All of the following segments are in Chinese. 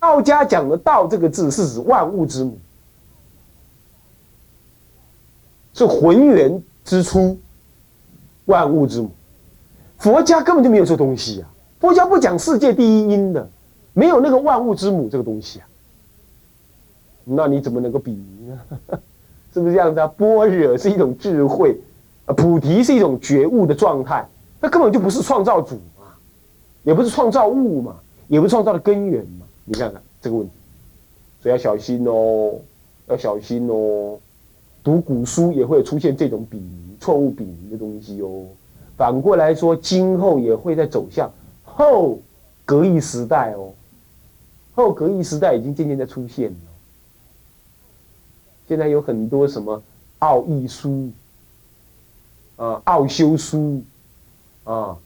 道家讲的“道”这个字是指万物之母，是浑元之初，万物之母。佛家根本就没有这东西呀，佛家不讲世界第一因的，没有那个万物之母这个东西啊。那你怎么能够比拟呢？是不是这样子啊？般若是一种智慧，啊，菩提是一种觉悟的状态，那根本就不是创造主嘛，也不是创造物嘛，也不是创造的根源嘛。你看看这个问题，所以要小心哦，要小心哦。读古书也会出现这种比拟、错误比拟的东西哦。反过来说，今后也会在走向后格义时代哦。后格义时代已经渐渐在出现了。现在有很多什么奥义书啊、奥修书啊，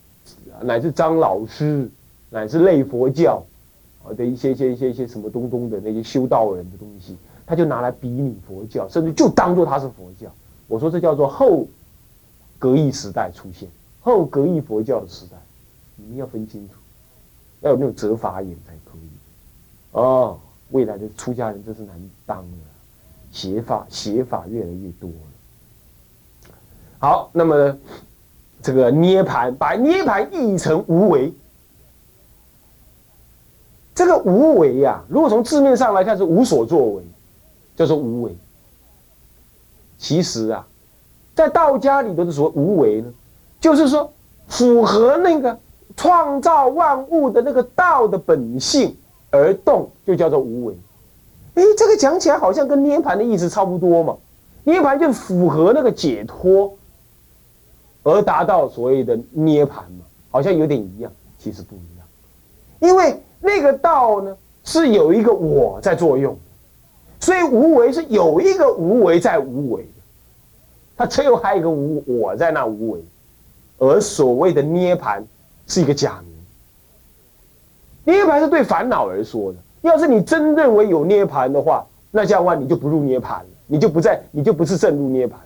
乃至张老师，乃至类佛教啊的一些、一些、一些、一些什么东东的那些修道人的东西，他就拿来比拟佛教，甚至就当做他是佛教。我说这叫做后格义时代出现，后格义佛教的时代，你们要分清楚，要有那种折法眼才可以。哦，未来的出家人真是难当了。写法写法越来越多了。好，那么这个涅盘，把涅盘译成无为。这个无为呀，如果从字面上来看是无所作为，叫做无为。其实啊，在道家里头的所谓无为呢，就是说符合那个创造万物的那个道的本性而动，就叫做无为。哎，这个讲起来好像跟涅盘的意思差不多嘛。涅盘就符合那个解脱，而达到所谓的涅盘嘛，好像有点一样，其实不一样。因为那个道呢是有一个我在作用，所以无为是有一个无为在无为的，它最后还有一个无我在那无为，而所谓的涅盘是一个假名。涅盘是对烦恼而说的。要是你真认为有涅盘的话，那这样的话你就不入涅盘了，你就不在，你就不是正入涅盘。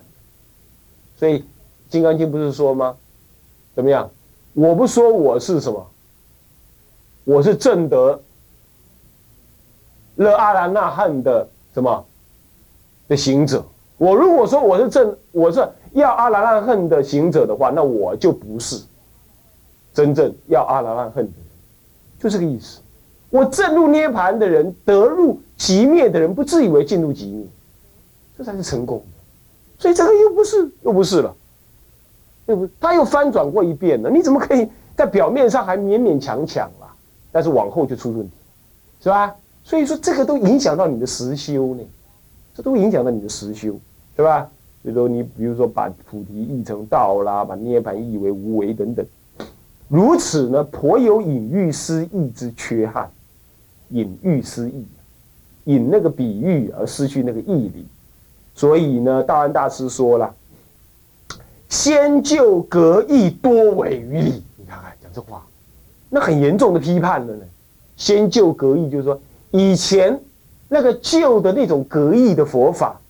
所以《金刚经》不是说吗？怎么样？我不说我是什么，我是正得了阿兰那汉的什么的行者。我如果说我是正，我是要阿兰那恨的行者的话，那我就不是真正要阿兰那恨的人，就这个意思。我正入涅盘的人，得入极灭的人，不自以为进入极灭，这才是成功的。所以这个又不是，又不是了，又不，他又翻转过一遍了。你怎么可以在表面上还勉勉强强？但是往后就出问题，是吧？所以说这个都影响到你的实修呢，这都影响到你的实修，对吧？所以说你比如说把菩提译成道啦，把涅盘译为无为等等，如此呢，颇有隐喻失义之缺憾。隐喻失义，引那个比喻而失去那个义理，所以呢，道安大师说了：“先就格义多为于理。”你看看讲这话，那很严重的批判了呢。先就格义就是说，以前那个旧的那种格义的佛法，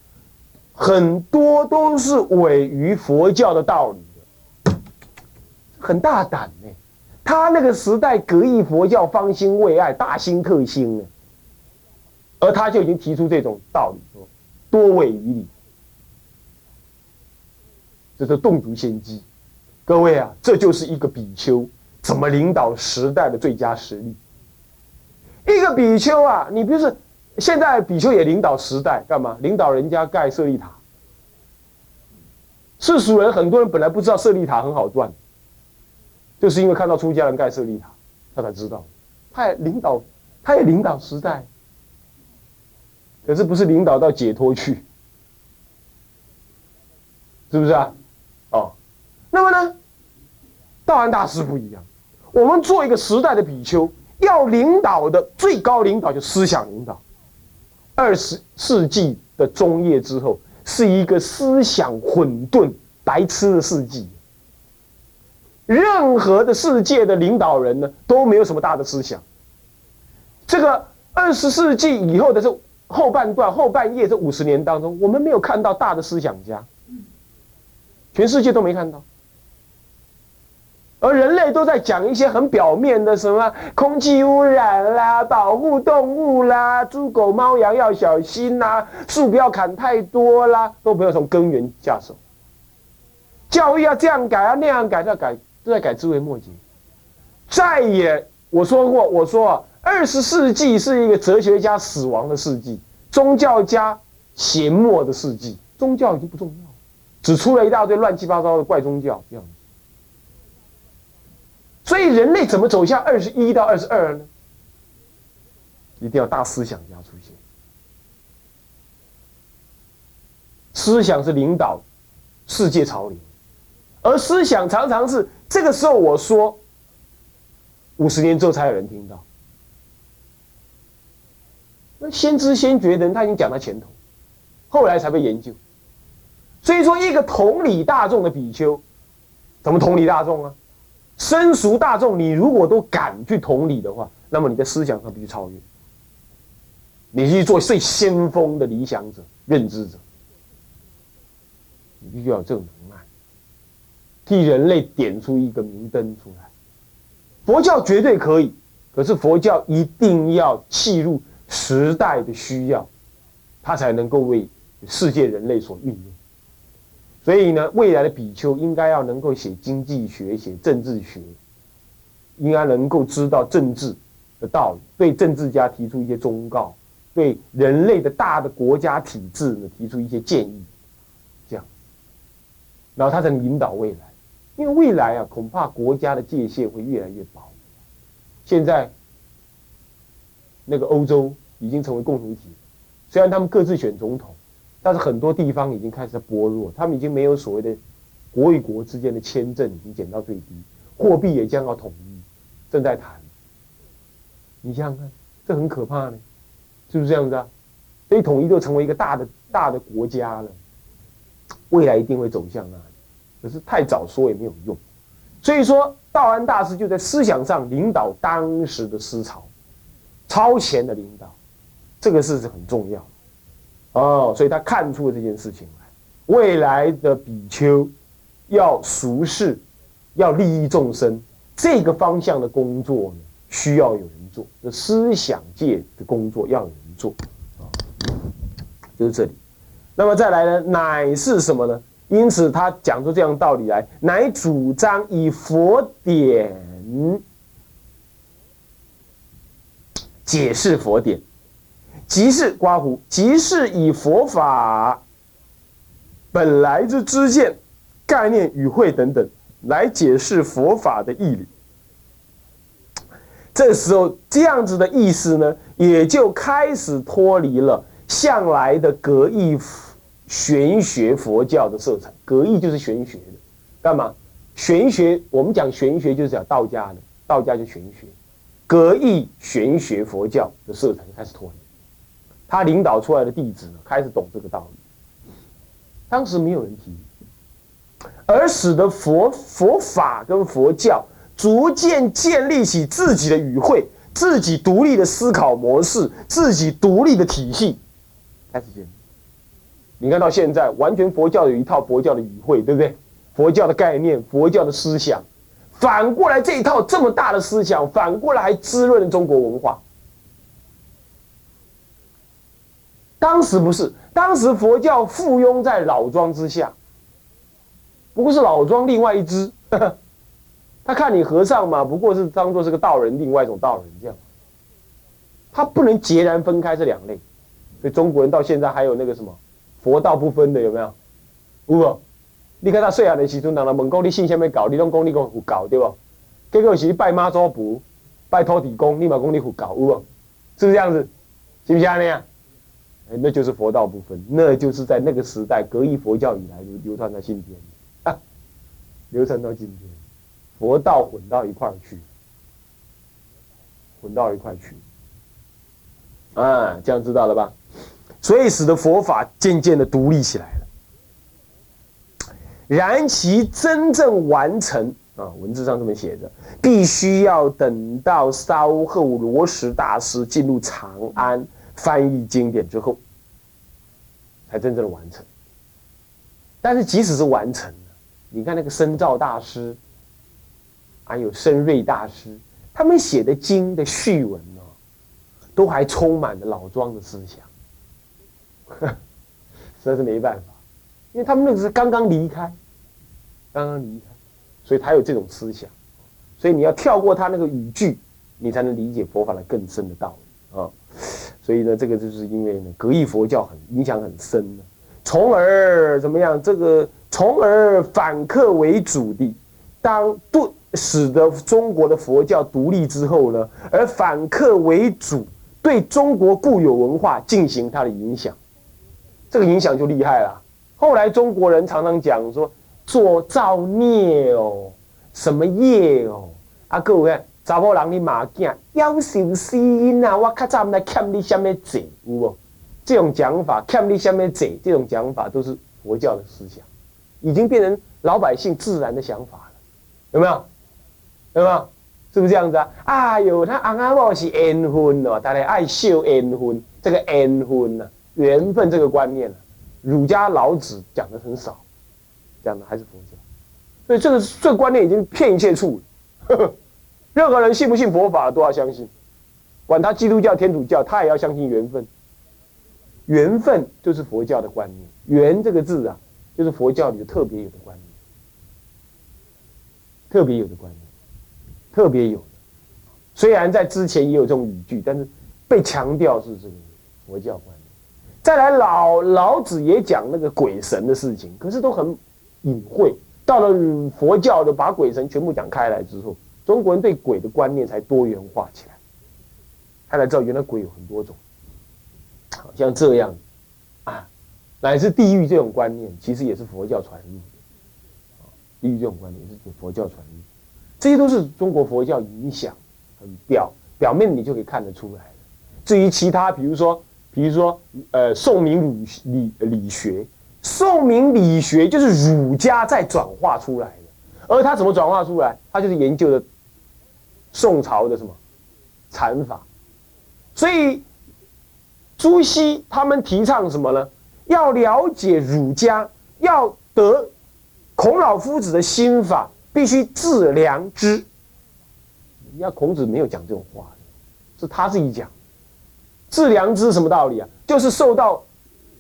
很多都是伪于佛教的道理的，很大胆呢。他那个时代，格义佛教方兴未艾，大兴克兴呢，而他就已经提出这种道理，说多伪于理，这是洞烛先机。各位啊，这就是一个比丘怎么领导时代的最佳实例。一个比丘啊，你不是现在比丘也领导时代，干嘛？领导人家盖舍利塔。世俗人很多人本来不知道舍利塔很好赚。就是因为看到出家人盖舍利塔，他才知道，他也领导，他也领导时代，可是不是领导到解脱去，是不是啊？哦，那么呢，道安大师不一样，我们做一个时代的比丘，要领导的最高领导就思想领导。二十世纪的中叶之后，是一个思想混沌、白痴的世纪。任何的世界的领导人呢，都没有什么大的思想。这个二十世纪以后的这后半段、后半叶这五十年当中，我们没有看到大的思想家，全世界都没看到。而人类都在讲一些很表面的，什么空气污染啦、保护动物啦、猪狗猫羊要小心啦、树不要砍太多啦，都不要从根源下手。教育要这样改，要那样改，要改都在改枝微末节。再也我说过，我说，二十世纪是一个哲学家死亡的世纪，宗教家闲没的世纪，宗教已经不重要，只出了一大堆乱七八糟的怪宗教这样。所以人类怎么走向二十一到二十二呢？一定要大思想家出现，思想是领导世界潮流，而思想常常是这个时候我说，五十年之后才有人听到。那先知先觉的人他已经讲到前头，后来才被研究。所以说，一个同理大众的比丘，怎么同理大众啊？生熟大众，你如果都敢去同理的话，那么你在思想上必须超越，你去做最先锋的理想者、认知者，你必须要有这种能耐，替人类点出一个明灯出来。佛教绝对可以，可是佛教一定要契入时代的需要，它才能够为世界人类所运用。所以呢，未来的比丘应该要能够写经济学、写政治学，应该能够知道政治的道理，对政治家提出一些忠告，对人类的大的国家体制呢提出一些建议，这样，然后他才能引导未来。因为未来啊，恐怕国家的界限会越来越薄。现在那个欧洲已经成为共同体，虽然他们各自选总统。但是很多地方已经开始薄弱，他们已经没有所谓的国与国之间的签证已经减到最低，货币也将要统一，正在谈。你想想看，这很可怕呢，是不是这样子啊？所以统一就成为一个大的大的国家了，未来一定会走向那里。可是太早说也没有用，所以说道安大师就在思想上领导当时的思潮，超前的领导，这个事是很重要。哦，所以他看出了这件事情来，未来的比丘要俗世，要利益众生，这个方向的工作呢，需要有人做。这思想界的工作要有人做，啊，就是这里。那么再来呢，乃是什么呢？因此他讲出这样道理来，乃主张以佛典解释佛典。即是刮胡，即是以佛法本来之知见、概念、语汇等等来解释佛法的义理。这时候，这样子的意思呢，也就开始脱离了向来的格义玄学佛教的色彩。格义就是玄学的，干嘛？玄学，我们讲玄学就是讲道家的，道家就玄学。格义玄学佛教的色彩就开始脱离。他领导出来的弟子，开始懂这个道理。当时没有人提，而使得佛佛法跟佛教逐渐建立起自己的语汇、自己独立的思考模式、自己独立的体系，开始建立。你看到现在，完全佛教有一套佛教的语汇，对不对？佛教的概念、佛教的思想，反过来这一套这么大的思想，反过来还滋润了中国文化。当时不是，当时佛教附庸在老庄之下，不过是老庄另外一支，他看你和尚嘛，不过是当做是个道人，另外一种道人这样，他不能截然分开这两类，所以中国人到现在还有那个什么佛道不分的有没有？有你看他岁下的时阵，人来问讲你信下面搞，你拢讲你讲胡搞对不？结果是拜妈祖婆、拜土地公，你嘛讲你胡搞有无？是不是这样子？是不是那样？那就是佛道不分，那就是在那个时代，隔一佛教以来流流传到今天，啊，流传到今天，佛道混到一块去，混到一块去，啊，这样知道了吧？所以使得佛法渐渐的独立起来了。然其真正完成啊，文字上这么写着，必须要等到稍后罗什大师进入长安。翻译经典之后，才真正的完成。但是即使是完成了，你看那个深造大师，还有深瑞大师，他们写的经的序文呢，都还充满了老庄的思想，实在是没办法，因为他们那个是刚刚离开，刚刚离开，所以他有这种思想，所以你要跳过他那个语句，你才能理解佛法的更深的道理啊。所以呢，这个就是因为呢，格义佛教很影响很深的，从而怎么样？这个从而反客为主的，当对使得中国的佛教独立之后呢，而反客为主，对中国固有文化进行它的影响，这个影响就厉害了。后来中国人常常讲说，做造孽哦，什么业哦，啊各位。查某人你马囝要求死因啊！我较早唔来欠你什么债，有无？这种讲法，欠你什么债？这种讲法都是佛教的思想，已经变成老百姓自然的想法了，有没有？有没有？是不是这样子啊？哎呦，他阿阿某是缘分哦，大家爱秀缘分，这个缘分呢，缘分这个观念呢，儒家老子讲的很少，讲的还是佛教，所以这个这个观念已经骗一切处了。任何人信不信佛法都要相信，管他基督教、天主教，他也要相信缘分。缘分就是佛教的观念，缘这个字啊，就是佛教里的特别有的观念，特别有的观念，特别有的。虽然在之前也有这种语句，但是被强调是这个佛教观念。再来，老老子也讲那个鬼神的事情，可是都很隐晦。到了佛教的，把鬼神全部讲开来之后。中国人对鬼的观念才多元化起来，他才知道原来鬼有很多种，好像这样。啊，乃至地狱这种观念，其实也是佛教传入的，地狱这种观念是佛教传入，这些都是中国佛教影响很表表面你就可以看得出来至于其他，比如说，比如说，呃，宋明理理理学，宋明理学就是儒家在转化出来，而他怎么转化出来？他就是研究的。宋朝的什么禅法，所以朱熹他们提倡什么呢？要了解儒家，要得孔老夫子的心法，必须致良知。人家孔子没有讲这种话，是他自己讲。致良知什么道理啊？就是受到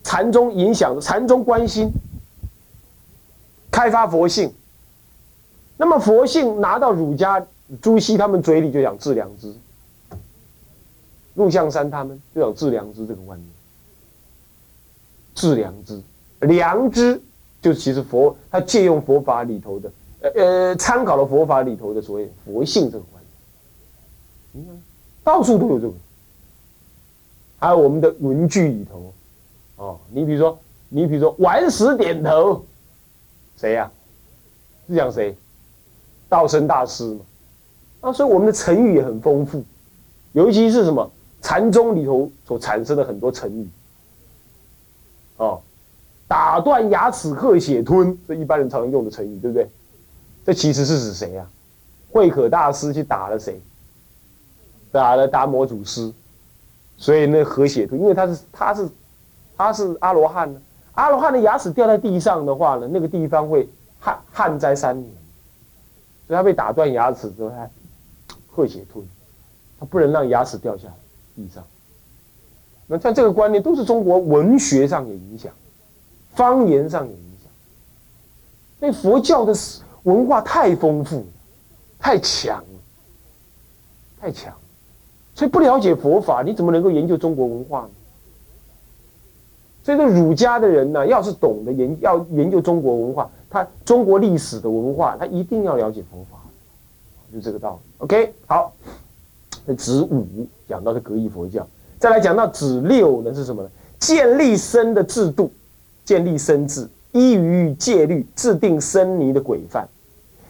禅宗影响的，禅宗关心开发佛性。那么佛性拿到儒家。朱熹他们嘴里就讲致良知，陆象山他们就讲致良知这个观念。致良知，良知就是其实佛他借用佛法里头的，呃呃，参考了佛法里头的所谓佛性这个观念。你看，到处都有这个，还有我们的文句里头，哦，你比如说，你比如说，顽石点头，谁呀？是讲谁？道生大师嘛。啊，所以我们的成语也很丰富，尤其是什么禅宗里头所产生的很多成语，哦，打断牙齿喝血吞，这一般人常用的成语，对不对？这其实是指谁呀？慧可大师去打了谁？打了达摩祖师，所以那喝血吞，因为他是他是他是阿罗汉呢，阿罗汉的牙齿掉在地上的话呢，那个地方会旱旱灾三年，所以他被打断牙齿之后，他。喝血吞，他不能让牙齿掉下地上。那像这个观念，都是中国文学上有影响，方言上有影响。所以佛教的文化太丰富，太强了，太强。所以不了解佛法，你怎么能够研究中国文化呢？所以说儒家的人呢，要是懂得研要研究中国文化，他中国历史的文化，他一定要了解佛法。就这个道理，OK，好。那子五讲到的格义佛教，再来讲到子六呢是什么呢？建立生的制度，建立生制，依于戒律，制定生尼的规范。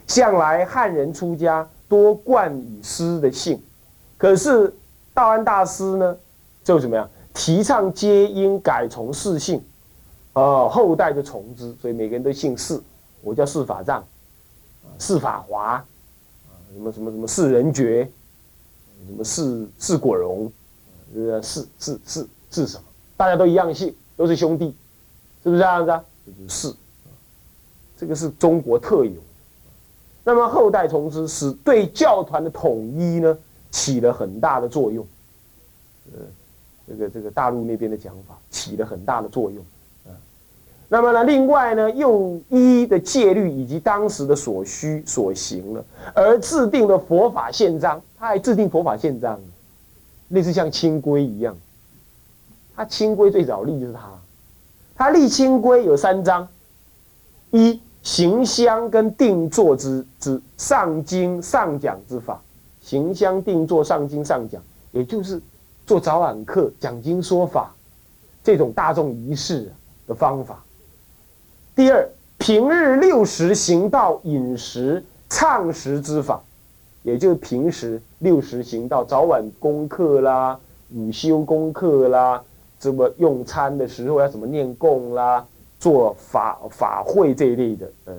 向来汉人出家多冠以师的姓，可是道安大师呢，就怎么样？提倡皆应改从世姓，哦，后代就从之，所以每个人都姓释。我叫释法藏，释法华。什么什么什么释人觉，什么释释果荣，呃世世世世什么？大家都一样姓，都是兄弟，是不是这样子啊？这就是世，这个是中国特有。那么后代从之，使对教团的统一呢起了很大的作用。呃，这个这个大陆那边的讲法起了很大的作用。那么呢，另外呢，又依的戒律以及当时的所需所行了，而制定了佛法宪章。他还制定佛法宪章，类似像清规一样。他清规最早立就是他，他立清规有三章：一行香跟定坐之之上经上讲之法，行香定坐上经上讲，也就是做早晚课讲经说法这种大众仪式的方法。第二，平日六时行道饮食畅食之法，也就是平时六时行道早晚功课啦、午休功课啦。怎么用餐的时候要怎么念供啦，做法法会这一类的呃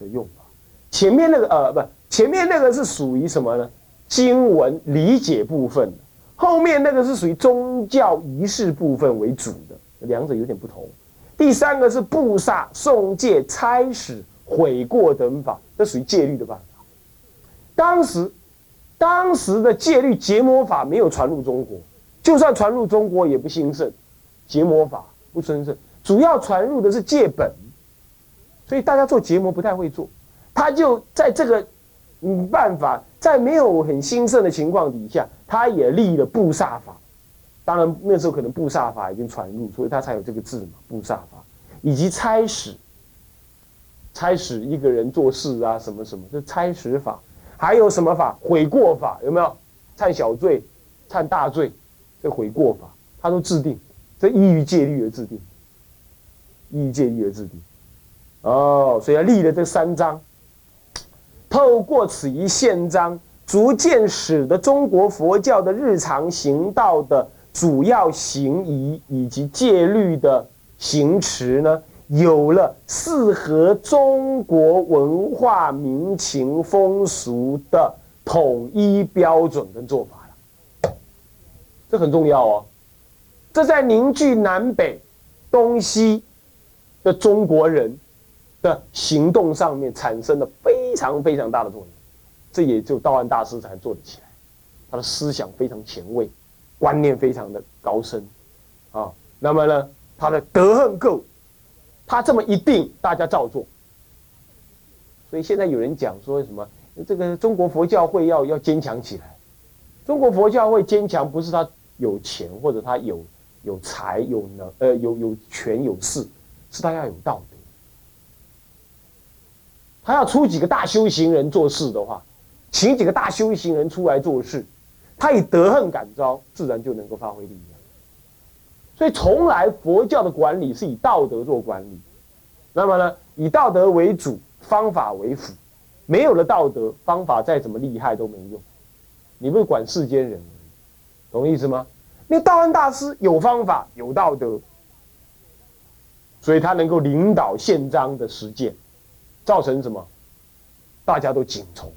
的用法。前面那个呃不，前面那个是属于什么呢？经文理解部分，后面那个是属于宗教仪式部分为主的，两者有点不同。第三个是布萨、诵戒、差使、悔过等法，这属于戒律的办法。当时当时的戒律结魔法没有传入中国。就算传入中国也不兴盛，结魔法不兴盛，主要传入的是戒本，所以大家做结魔不太会做。他就在这个嗯办法，在没有很兴盛的情况底下，他也立了布萨法。当然那时候可能布萨法已经传入，所以他才有这个字嘛，布萨法，以及差使，差使一个人做事啊什么什么，这差使法，还有什么法？悔过法有没有？忏小罪，忏大罪。这悔过法，他都制定，这依于戒律而制定，依于戒律而制定，哦，所以要立了这三章，透过此一宪章，逐渐使得中国佛教的日常行道的主要行仪以及戒律的行持呢，有了适合中国文化民情风俗的统一标准跟做法了。这很重要哦，这在凝聚南北、东西的中国人的行动上面产生了非常非常大的作用。这也就道安大师才做得起来，他的思想非常前卫，观念非常的高深啊。那么呢，他的德恨够，他这么一定，大家照做。所以现在有人讲说什么，这个中国佛教会要要坚强起来。中国佛教会坚强，不是他。有钱或者他有有财有能呃有有权有势，是他要有道德。他要出几个大修行人做事的话，请几个大修行人出来做事，他以德恨感召，自然就能够发挥力量。所以从来佛教的管理是以道德做管理，那么呢，以道德为主，方法为辅。没有了道德，方法再怎么厉害都没用。你不管世间人。懂意思吗？那道安大师有方法，有道德，所以他能够领导宪章的实践，造成什么？大家都紧从，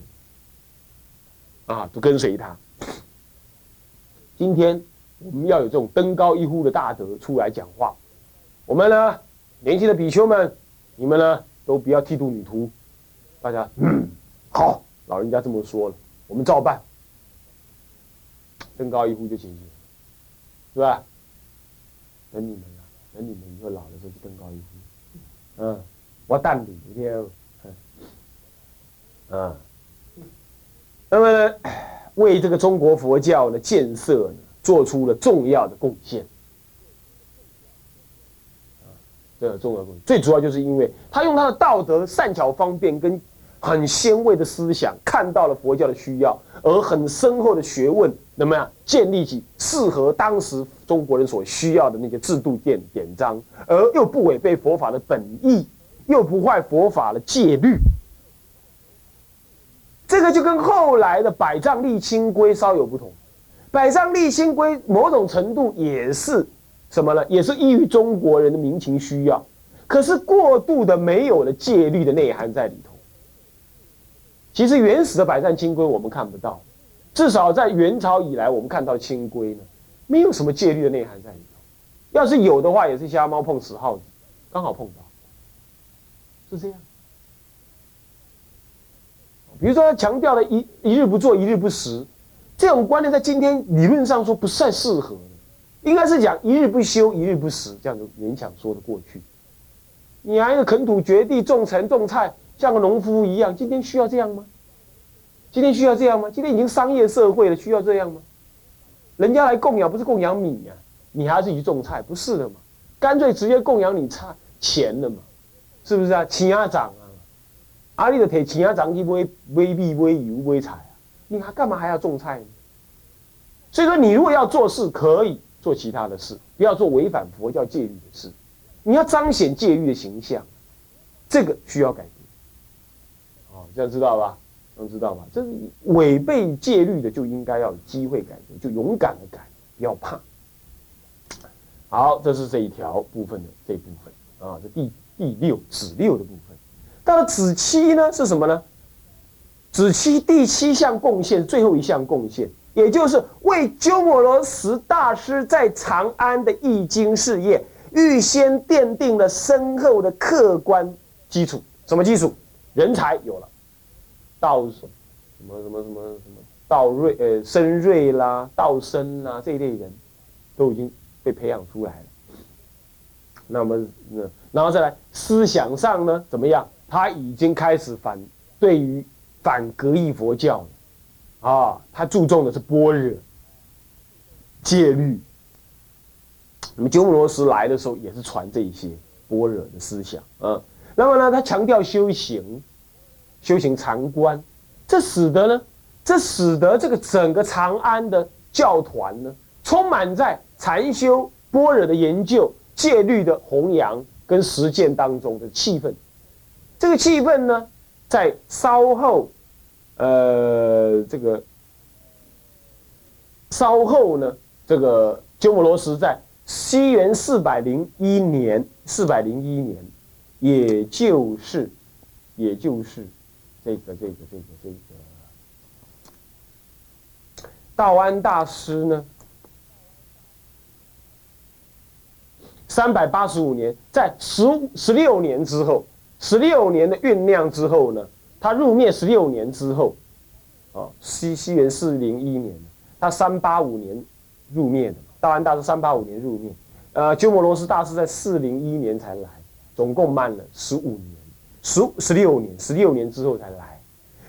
啊，都跟随他。今天我们要有这种登高一呼的大德出来讲话，我们呢，年轻的比丘们，你们呢都不要剃度女徒，大家嗯好，老人家这么说了，我们照办。登高一呼就行，是吧？等你们了，等你们以后老的时候就登高一呼。嗯，我淡定一点。嗯，那么呢为这个中国佛教的建设，做出了重要的贡献。啊，这个重要贡献，最主要就是因为他用他的道德善巧方便跟。很先卫的思想，看到了佛教的需要，而很深厚的学问，那么样建立起适合当时中国人所需要的那些制度典典章，而又不违背佛法的本意，又不坏佛法的戒律。这个就跟后来的百丈立清规稍有不同。百丈立清规某种程度也是什么呢？也是依于中国人的民情需要，可是过度的没有了戒律的内涵在里头。其实原始的百丈清规我们看不到，至少在元朝以来，我们看到清规呢，没有什么戒律的内涵在里头。要是有的话，也是瞎猫碰死耗子，刚好碰到，是这样。比如说他强调了一一日不做一日不食，这种观念在今天理论上说不太适合，应该是讲一日不休一日不食，这样就勉强说得过去。你还一个垦土掘地种田种菜，像个农夫一样，今天需要这样吗？今天需要这样吗？今天已经商业社会了，需要这样吗？人家来供养不是供养米呀，你还是去种菜，不是的嘛？干脆直接供养你差钱了嘛？是不是啊？钱啊涨啊，啊你的提钱啊涨去买买米买油买菜啊，你还干嘛还要种菜呢？所以说，你如果要做事，可以做其他的事，不要做违反佛教戒律的事。你要彰显戒律的形象，这个需要改变。哦，这样知道吧？能知道吧？这是违背戒律的，就应该要有机会改革，就勇敢的改，不要怕。好，这是这一条部分的这部分啊，这第第六子六的部分。到了子期呢，是什么呢？子期第七项贡献，最后一项贡献，也就是为鸠摩罗什大师在长安的易经事业。预先奠定了深厚的客观基础，什么基础？人才有了，道什么什么什么什么道瑞呃深瑞啦，道生啦这一类人，都已经被培养出来了。那么，然后再来思想上呢，怎么样？他已经开始反对于反格义佛教了啊，他注重的是般若戒律。那么鸠摩罗什来的时候也是传这一些般若的思想啊。那么呢，他强调修行，修行禅观，这使得呢，这使得这个整个长安的教团呢，充满在禅修般若的研究、戒律的弘扬跟实践当中的气氛。这个气氛呢，在稍后，呃，这个稍后呢，这个鸠摩罗什在。西元四百零一年，四百零一年，也就是，也就是这个这个这个这个道安大师呢，三百八十五年，在十十六年之后，十六年的酝酿之后呢，他入灭十六年之后，啊，西西元四零一年，他三八五年入灭的。道安大师三八五年入灭，呃，鸠摩罗什大师在四零一年才来，总共慢了十五年，十十六年，十六年之后才来。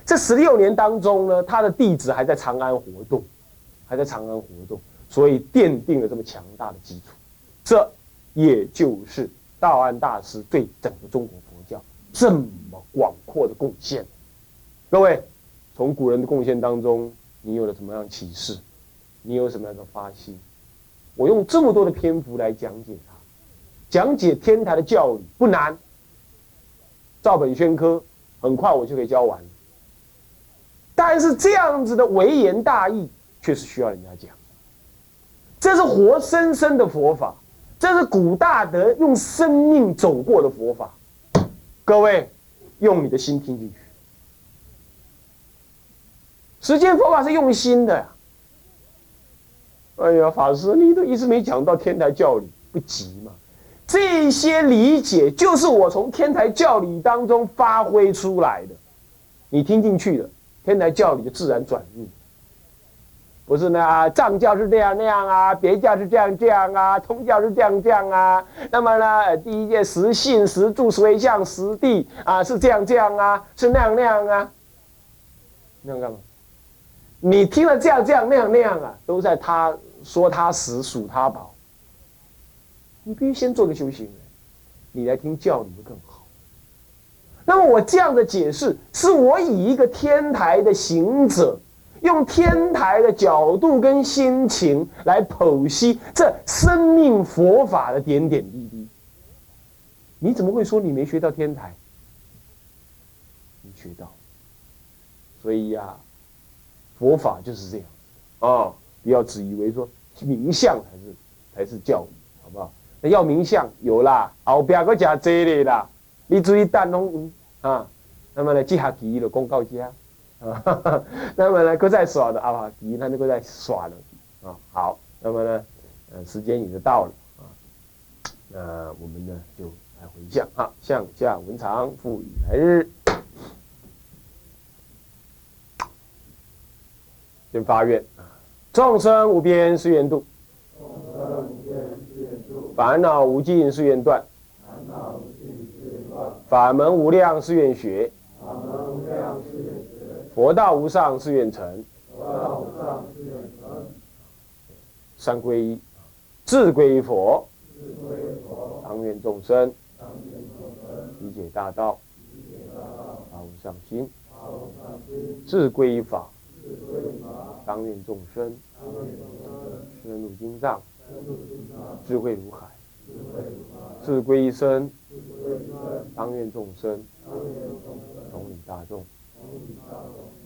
这十六年当中呢，他的弟子还在长安活动，还在长安活动，所以奠定了这么强大的基础。这也就是道安大师对整个中国这么广阔的贡献。各位，从古人的贡献当中，你有了什么样启示？你有什么样的发心？我用这么多的篇幅来讲解它，讲解天台的教理不难，照本宣科，很快我就可以教完。但是这样子的微言大义，却是需要人家讲。这是活生生的佛法，这是古大德用生命走过的佛法。各位，用你的心听进去。实践佛法是用心的呀。哎呀，法师，你都一直没讲到天台教理，不急嘛？这些理解就是我从天台教理当中发挥出来的，你听进去了，天台教理就自然转入。不是呢啊，藏教是这样那样啊，别教是这样这样啊，通教是这样这样啊。那么呢，第一件实信实住实相实地啊，是这样这样啊，是那样那样啊，那样干嘛？你听了这样这样那样那样啊，都在他。说他死，数他宝。你必须先做个修行人，你来听教理会更好。那么我这样的解释，是我以一个天台的行者，用天台的角度跟心情来剖析这生命佛法的点点滴滴。你怎么会说你没学到天台？你学到。所以呀，佛法就是这样啊，不要自以为说。名相才是才是教育，好不好？那要名相有啦，后边个加这里啦，你注意等拢啊。那么呢，这下期就公告家啊。那么呢，搁再耍的啊，期他那个在耍了啊。好，那么呢，呃，时间已经到了啊。那我们呢就来回向啊，向下文长，赋予来日。先发愿啊，众生无边誓愿度，烦恼无尽誓愿断，法门无量誓愿学，佛道无上誓愿成。三皈依，自皈依佛，当愿众生理解大道，发无上心；自皈依法，当愿众生深入经藏，智慧如海；智皈依身，当愿众生同理大众，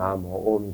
ナモオミ。